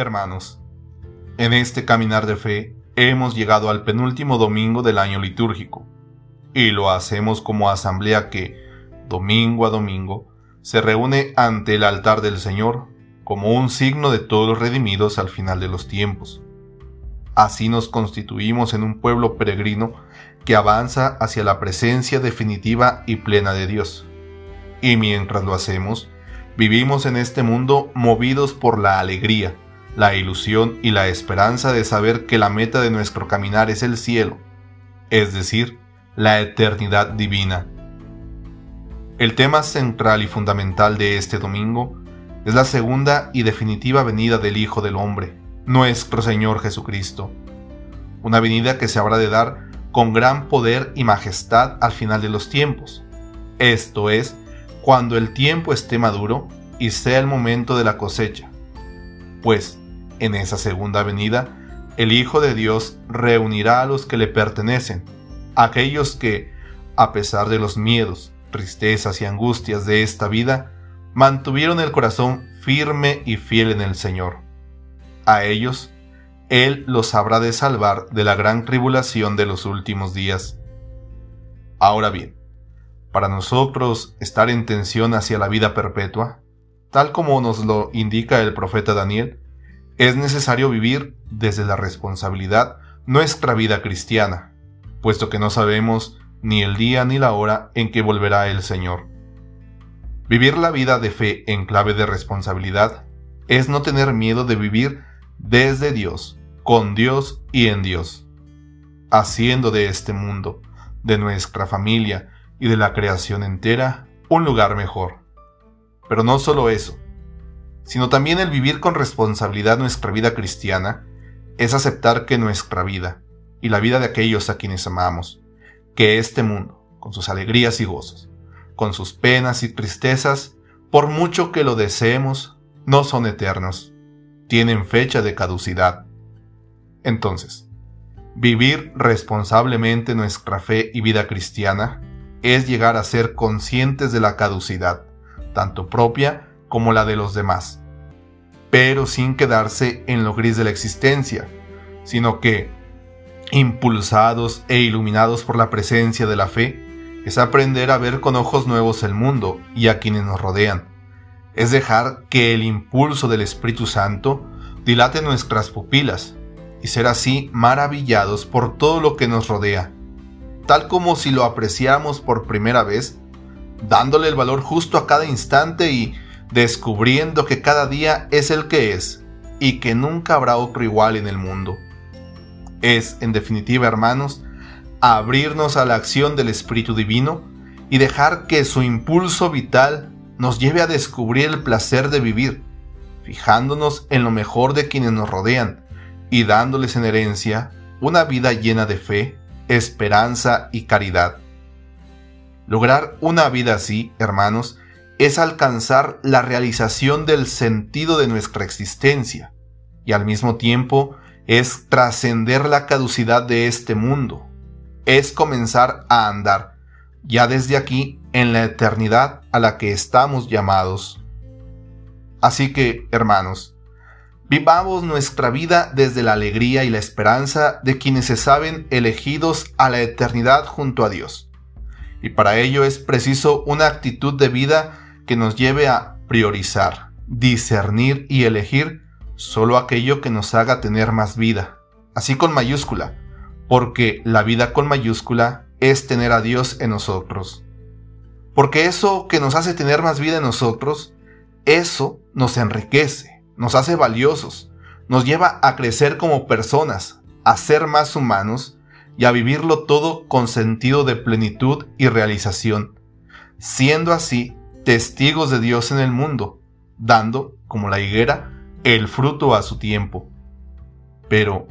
Hermanos, en este caminar de fe hemos llegado al penúltimo domingo del año litúrgico, y lo hacemos como asamblea que, domingo a domingo, se reúne ante el altar del Señor como un signo de todos los redimidos al final de los tiempos. Así nos constituimos en un pueblo peregrino que avanza hacia la presencia definitiva y plena de Dios. Y mientras lo hacemos, vivimos en este mundo movidos por la alegría, la ilusión y la esperanza de saber que la meta de nuestro caminar es el cielo, es decir, la eternidad divina. El tema central y fundamental de este domingo es la segunda y definitiva venida del Hijo del Hombre, nuestro Señor Jesucristo. Una venida que se habrá de dar con gran poder y majestad al final de los tiempos. Esto es, cuando el tiempo esté maduro y sea el momento de la cosecha. Pues en esa segunda venida, el Hijo de Dios reunirá a los que le pertenecen, aquellos que, a pesar de los miedos, tristezas y angustias de esta vida, mantuvieron el corazón firme y fiel en el Señor. A ellos, Él los habrá de salvar de la gran tribulación de los últimos días. Ahora bien, para nosotros estar en tensión hacia la vida perpetua, tal como nos lo indica el profeta Daniel, es necesario vivir desde la responsabilidad nuestra vida cristiana, puesto que no sabemos ni el día ni la hora en que volverá el Señor. Vivir la vida de fe en clave de responsabilidad es no tener miedo de vivir desde Dios, con Dios y en Dios, haciendo de este mundo, de nuestra familia y de la creación entera un lugar mejor. Pero no solo eso, sino también el vivir con responsabilidad nuestra vida cristiana, es aceptar que nuestra vida, y la vida de aquellos a quienes amamos, que este mundo, con sus alegrías y gozos, con sus penas y tristezas, por mucho que lo deseemos, no son eternos, tienen fecha de caducidad. Entonces, vivir responsablemente nuestra fe y vida cristiana es llegar a ser conscientes de la caducidad, tanto propia como la de los demás, pero sin quedarse en lo gris de la existencia, sino que, impulsados e iluminados por la presencia de la fe, es aprender a ver con ojos nuevos el mundo y a quienes nos rodean. Es dejar que el impulso del Espíritu Santo dilate nuestras pupilas y ser así maravillados por todo lo que nos rodea, tal como si lo apreciáramos por primera vez, dándole el valor justo a cada instante y descubriendo que cada día es el que es y que nunca habrá otro igual en el mundo. Es, en definitiva, hermanos, abrirnos a la acción del Espíritu Divino y dejar que su impulso vital nos lleve a descubrir el placer de vivir, fijándonos en lo mejor de quienes nos rodean y dándoles en herencia una vida llena de fe, esperanza y caridad. Lograr una vida así, hermanos, es alcanzar la realización del sentido de nuestra existencia y al mismo tiempo es trascender la caducidad de este mundo, es comenzar a andar ya desde aquí en la eternidad a la que estamos llamados. Así que, hermanos, vivamos nuestra vida desde la alegría y la esperanza de quienes se saben elegidos a la eternidad junto a Dios. Y para ello es preciso una actitud de vida que nos lleve a priorizar, discernir y elegir solo aquello que nos haga tener más vida, así con mayúscula, porque la vida con mayúscula es tener a Dios en nosotros. Porque eso que nos hace tener más vida en nosotros, eso nos enriquece, nos hace valiosos, nos lleva a crecer como personas, a ser más humanos y a vivirlo todo con sentido de plenitud y realización, siendo así testigos de Dios en el mundo, dando, como la higuera, el fruto a su tiempo. Pero,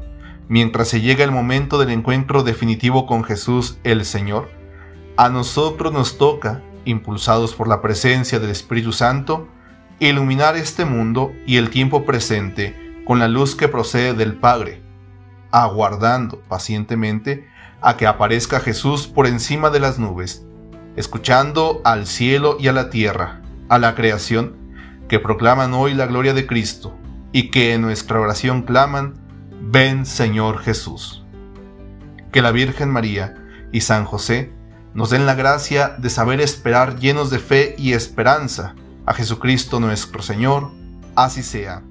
mientras se llega el momento del encuentro definitivo con Jesús el Señor, a nosotros nos toca, impulsados por la presencia del Espíritu Santo, iluminar este mundo y el tiempo presente con la luz que procede del Padre, aguardando pacientemente a que aparezca Jesús por encima de las nubes escuchando al cielo y a la tierra, a la creación, que proclaman hoy la gloria de Cristo, y que en nuestra oración claman, ven Señor Jesús. Que la Virgen María y San José nos den la gracia de saber esperar llenos de fe y esperanza a Jesucristo nuestro Señor, así sea.